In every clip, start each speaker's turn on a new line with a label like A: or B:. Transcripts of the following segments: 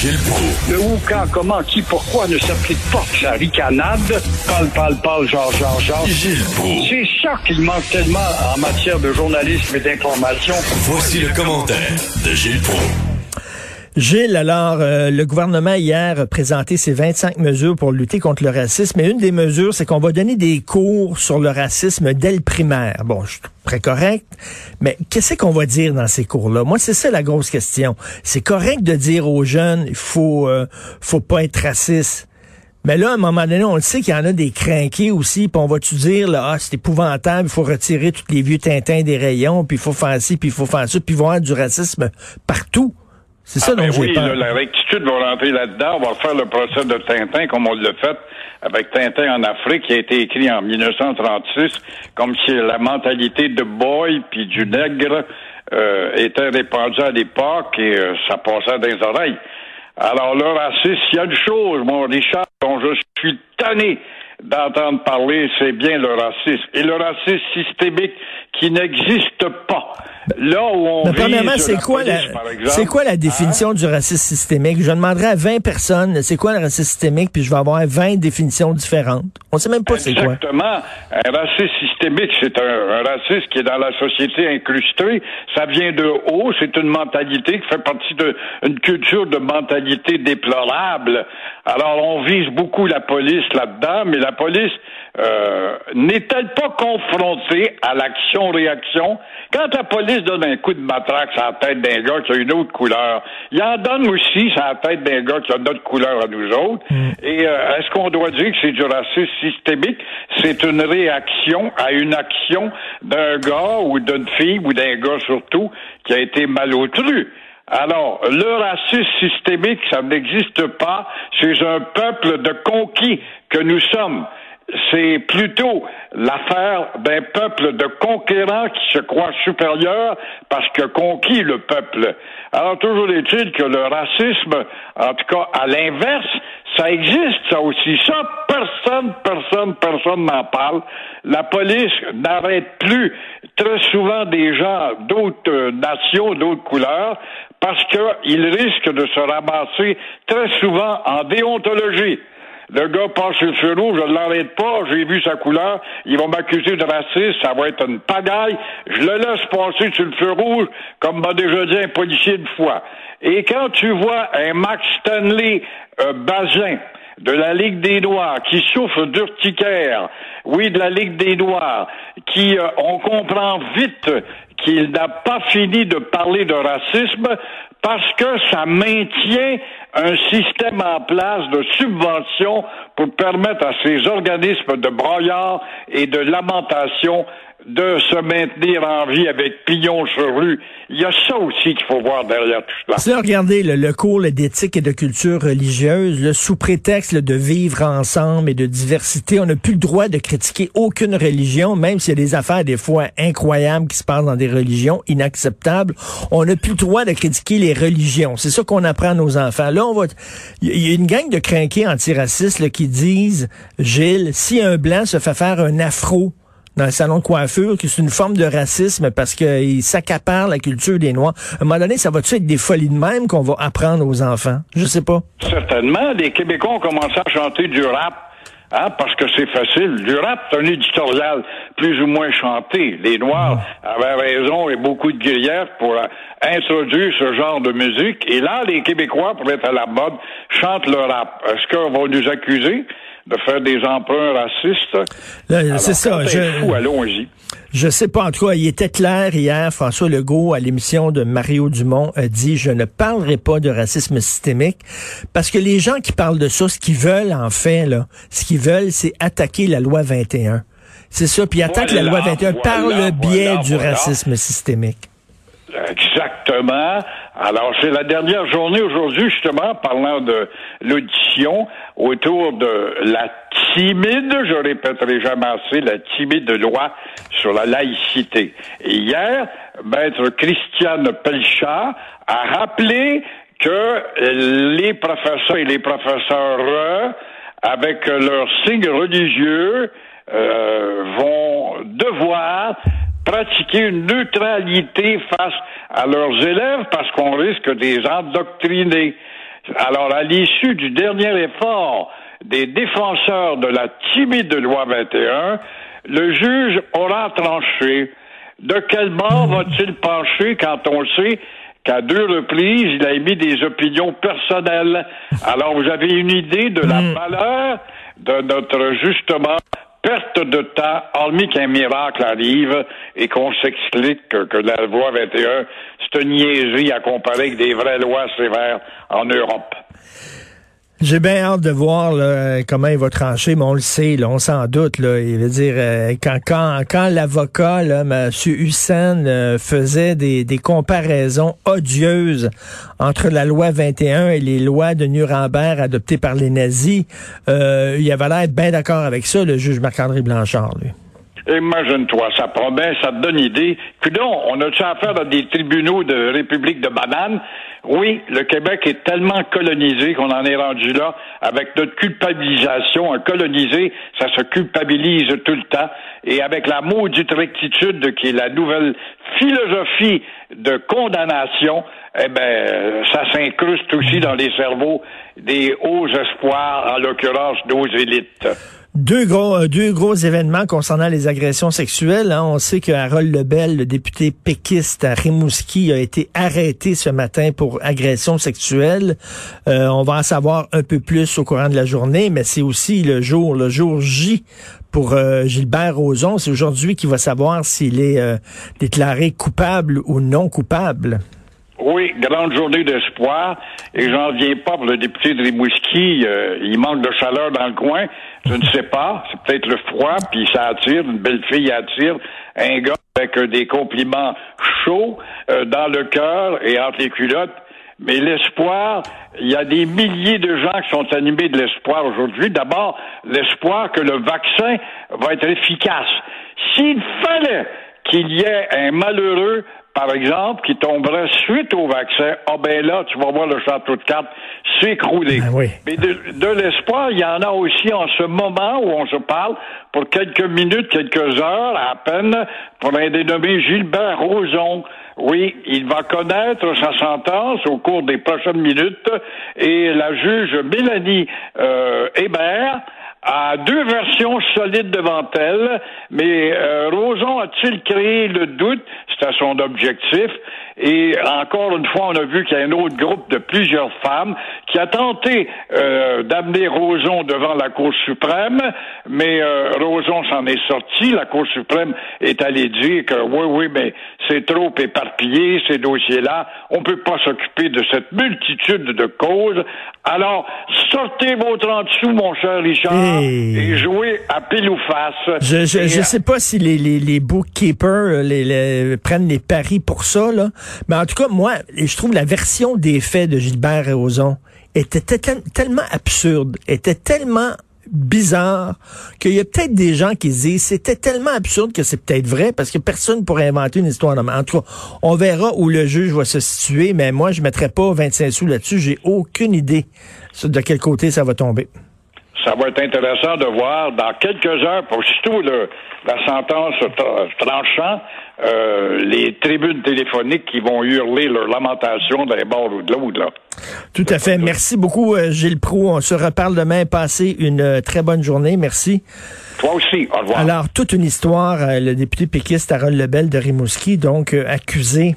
A: Gilles Proulx.
B: Le où, quand, comment, qui, pourquoi ne s'applique pas sa ricanade? Parle, parle, parle, genre, genre, genre.
A: Gilles Proulx.
B: C'est ça qu'il manque tellement en matière de journalisme et d'information.
A: Voici le commentaire de Gilles Proulx.
C: Gilles, alors, euh, le gouvernement hier a présenté ses 25 mesures pour lutter contre le racisme. Et une des mesures, c'est qu'on va donner des cours sur le racisme dès le primaire. Bon, je suis très correct, mais qu'est-ce qu'on va dire dans ces cours-là? Moi, c'est ça la grosse question. C'est correct de dire aux jeunes, il faut, euh, faut pas être raciste. Mais là, à un moment donné, on le sait qu'il y en a des crinqués aussi, puis on va-tu dire, là, ah, c'est épouvantable, il faut retirer tous les vieux tintins des rayons, puis il faut faire ci, puis il faut faire ça, puis voir du racisme partout. C'est ça
D: Ah,
C: dont
D: ben
C: j'ai
D: oui,
C: peur.
D: là, la rectitude va rentrer là-dedans. On va refaire le procès de Tintin comme on l'a fait avec Tintin en Afrique, qui a été écrit en 1936, comme si la mentalité de boy puis du nègre euh, était répandue à l'époque et euh, ça passait dans les oreilles. Alors le racisme, il y a une chose, mon Richard, dont je suis tanné d'entendre parler, c'est bien le racisme. Et le racisme systémique qui n'existe pas. Là où on
C: Mais premièrement, c'est quoi, la, c'est quoi
D: hein?
C: définition du racisme systémique? Je demanderai à 20 personnes, c'est quoi le racisme systémique, puis je vais avoir 20 définitions différentes. On sait même pas c'est quoi.
D: Exactement. Un racisme systémique, c'est un, un racisme qui est dans la société incrusté. Ça vient de haut. C'est une mentalité qui fait partie d'une culture de mentalité déplorable. Alors, on vise beaucoup la police là-dedans, mais la police euh, n'est-elle pas confrontée à l'action-réaction? Quand la police donne un coup de matraque sur la tête d'un gars qui a une autre couleur, il en donne aussi sur la tête d'un gars qui a notre couleur à nous autres. Et euh, est-ce qu'on doit dire que c'est du racisme systémique? C'est une réaction à une action d'un gars ou d'une fille ou d'un gars surtout qui a été malotru. Alors, le racisme systémique, ça n'existe pas chez un peuple de conquis que nous sommes. C'est plutôt l'affaire d'un peuple de conquérants qui se croit supérieur parce que conquis le peuple. Alors, toujours est-il que le racisme, en tout cas à l'inverse, ça existe, ça aussi. Ça, personne, personne, personne n'en parle. La police n'arrête plus très souvent des gens d'autres euh, nations, d'autres couleurs, parce qu'ils risquent de se ramasser très souvent en déontologie. Le gars passe sur le feu rouge, je l'arrête pas, j'ai vu sa couleur, ils vont m'accuser de racisme, ça va être une pagaille, je le laisse passer sur le feu rouge, comme m'a déjà dit un policier une fois. Et quand tu vois un Max Stanley euh, Bazin, de la Ligue des Noirs, qui souffre d'urticaire, oui, de la Ligue des Noirs, qui, euh, on comprend vite qu'il n'a pas fini de parler de racisme parce que ça maintient un système en place de subvention pour permettre à ces organismes de broyards et de lamentation de se maintenir en vie avec pignon sur rue. Il y a ça aussi qu'il faut voir derrière tout cela.
C: Ça, regardez le, le cours d'éthique et de culture religieuse, là, sous prétexte de vivre ensemble et de diversité, on n'a plus le droit de critiquer aucune religion, même s'il y a des affaires des fois incroyables qui se passent dans des religions inacceptables. On n'a plus le droit de critiquer les religions. C'est ça qu'on apprend à nos enfants. Là, on va. Il y a une gang de crinqués antiracistes là, qui disent, Gilles, si un blanc se fait faire un afro dans le salon de coiffure, que c'est une forme de racisme parce qu'il s'accapare la culture des Noirs. À un moment donné, ça va-tu être des folies de même qu'on va apprendre aux enfants? Je sais pas.
D: Certainement, les Québécois ont commencé à chanter du rap. Hein, parce que c'est facile. Du rap, c'est un éditorial plus ou moins chanté. Les Noirs avaient raison et beaucoup de griefs pour euh, introduire ce genre de musique. Et là, les Québécois, pour être à la mode, chantent le rap. Est-ce qu'on va nous accuser? De faire des emprunts racistes?
C: C'est ça. Je,
D: allons-y.
C: je sais pas. En tout cas, il était clair hier. François Legault, à l'émission de Mario Dumont, a dit Je ne parlerai pas de racisme systémique parce que les gens qui parlent de ça, ce qu'ils veulent, en fait, là, ce qu'ils veulent, c'est attaquer la loi 21. C'est ça. Puis ils attaquent la loi
D: Voilà,
C: 21 par
D: voilà,
C: le biais du racisme systémique.
D: Exactement. Alors, c'est la dernière journée aujourd'hui, justement, parlant de l'audition autour de la timide, je répéterai jamais assez, la timide loi sur la laïcité. Hier, maître Christiane Pelchat a rappelé que les professeurs et les professeurs, avec leurs signes religieux, euh, vont pratiquer une neutralité face à leurs élèves parce qu'on risque de les endoctriner. Alors, à l'issue du dernier effort des défenseurs de la timide loi 21, le juge aura tranché. De quel bord va-t-il pencher quand on sait qu'à deux reprises, il a émis des opinions personnelles? Alors, vous avez une idée de la valeur de notre, justement, perte de temps, hormis qu'un miracle arrive et qu'on s'explique que, la loi 21, c'est une niaiserie à comparer avec des vraies lois sévères en Europe.
C: J'ai bien hâte de voir là, comment il va trancher, mais on le sait, là, on s'en doute. Là, il veut dire euh, quand quand, quand l'avocat, M. Hussein, euh, faisait des, des comparaisons odieuses entre la loi 21 et les lois de Nuremberg adoptées par les nazis, euh, il avait l'air bien d'accord avec ça, le juge Marc-André Blanchard, lui.
D: Imagine-toi, ça promet, ça te donne idée. Puis non, on a-tu affaire à des tribunaux de République de bananes? Oui, le Québec est tellement colonisé qu'on en est rendu là avec notre culpabilisation. Un colonisé, ça se culpabilise tout le temps. Et avec la maudite rectitude qui est la nouvelle philosophie de condamnation, eh ben, ça s'incruste aussi dans les cerveaux des hauts espoirs, en l'occurrence nos élites.
C: Deux gros, euh, deux gros événements concernant les agressions sexuelles. Hein. On sait que Harold Lebel, le député péquiste à Rimouski, a été arrêté ce matin pour agression sexuelle. Euh, on va en savoir un peu plus au courant de la journée, mais c'est aussi le jour, le jour J pour euh, Gilbert Rozon. C'est aujourd'hui qu'il va savoir s'il est déclaré coupable ou non coupable.
D: Oui, grande journée d'espoir. Et j'en viens pas pour le député de Rimouski. Euh, il manque de chaleur dans le coin. Je ne sais pas. C'est peut-être le froid, puis ça attire. Une belle fille attire. Un gars avec des compliments chauds euh, dans le cœur et entre les culottes. Mais l'espoir, il y a des milliers de gens qui sont animés de l'espoir aujourd'hui. D'abord, l'espoir que le vaccin va être efficace. S'il fallait qu'il y ait un malheureux par exemple, qui tomberait suite au vaccin, ah ben là, tu vas voir le château de cartes s'écrouler.
C: Ben oui.
D: Mais de, de l'espoir, il y en a aussi en ce moment où on se parle, pour quelques minutes, quelques heures à peine, pour un dénommé Gilbert Rozon. Oui, il va connaître sa sentence au cours des prochaines minutes et la juge Mélanie euh, Hébert a deux versions solides devant elle, mais euh, Roson a-t-il créé le doute? C'était son objectif. Et encore une fois, on a vu qu'il y a un autre groupe de plusieurs femmes qui a tenté euh, d'amener Roson devant la Cour suprême, mais euh, Roson s'en est sorti. La Cour suprême est allée dire que oui, oui, mais c'est trop éparpillé, ces dossiers-là. On ne peut pas s'occuper de cette multitude de causes. Alors, sortez vos 30 sous, mon cher Richard, et jouez à pile ou face.
C: Je je, je sais pas si les, les, les bookkeepers les, les, prennent les paris pour ça, là. Mais en tout cas, moi, je trouve la version des faits de Gilbert Rozon était tellement absurde, était tellement bizarre qu'il y a peut-être des gens qui disent c'était tellement absurde que c'est peut-être vrai parce que personne pourrait inventer une histoire. En tout cas, on verra où le juge va se situer, mais moi, je mettrai pas 25 sous là-dessus. J'ai aucune idée de quel côté ça va tomber.
D: Ça va être intéressant de voir dans quelques heures, pour surtout le, la sentence tranchant, euh, les tribunes téléphoniques qui vont hurler leur lamentation d'un bord ou de l'autre.
C: Tout à fait. Merci beaucoup, euh, Gilles Proux. On se reparle demain. Passez une euh, très bonne journée. Merci.
D: Toi aussi. Au revoir.
C: Alors, toute une histoire. Le député péquiste Harold Lebel de Rimouski, donc accusé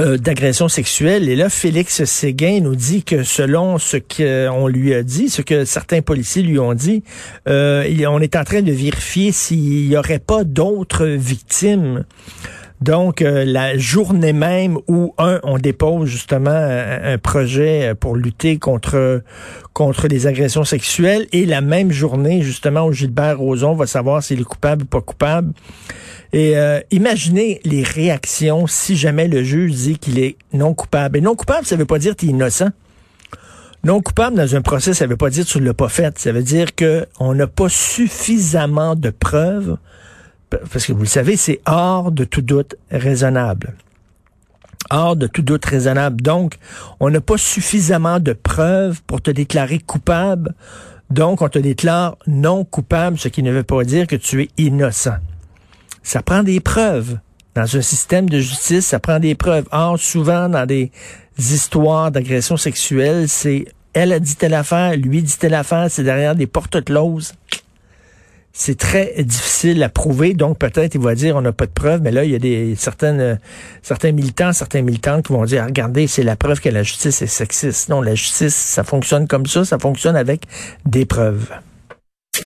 C: euh, d'agression sexuelle. Et là, Félix Séguin nous dit que selon ce qu'on lui a dit, ce que certains policiers lui ont dit, euh, on est en train de vérifier s'il n'y aurait pas d'autres victimes. Donc, euh, la journée même où, un, on dépose justement un, projet pour lutter contre contre les agressions sexuelles, et la même journée, justement, où Gilbert Rozon va savoir s'il est coupable ou pas coupable, et euh, imaginez les réactions si jamais le juge dit qu'il est non coupable. Et non coupable, ça veut pas dire qu'il est innocent. Non coupable dans un procès, ça veut pas dire que tu l'as pas fait. Ça veut dire que on n'a pas suffisamment de preuves, parce que vous le savez, c'est hors de tout doute raisonnable. Hors de tout doute raisonnable. Donc, on n'a pas suffisamment de preuves pour te déclarer coupable. Donc, on te déclare non coupable, ce qui ne veut pas dire que tu es innocent. Ça prend des preuves. Dans un système de justice, ça prend des preuves. Or, souvent, dans des histoires d'agression sexuelle, c'est elle a dit telle affaire, lui dit telle affaire, c'est derrière des portes closes. C'est très difficile à prouver, donc peut-être il va dire on n'a pas de preuves, mais là il y a des certaines certains militants, certains militantes qui vont dire regardez c'est la preuve que la justice est sexiste. Non, la justice ça fonctionne comme ça, ça fonctionne avec des preuves.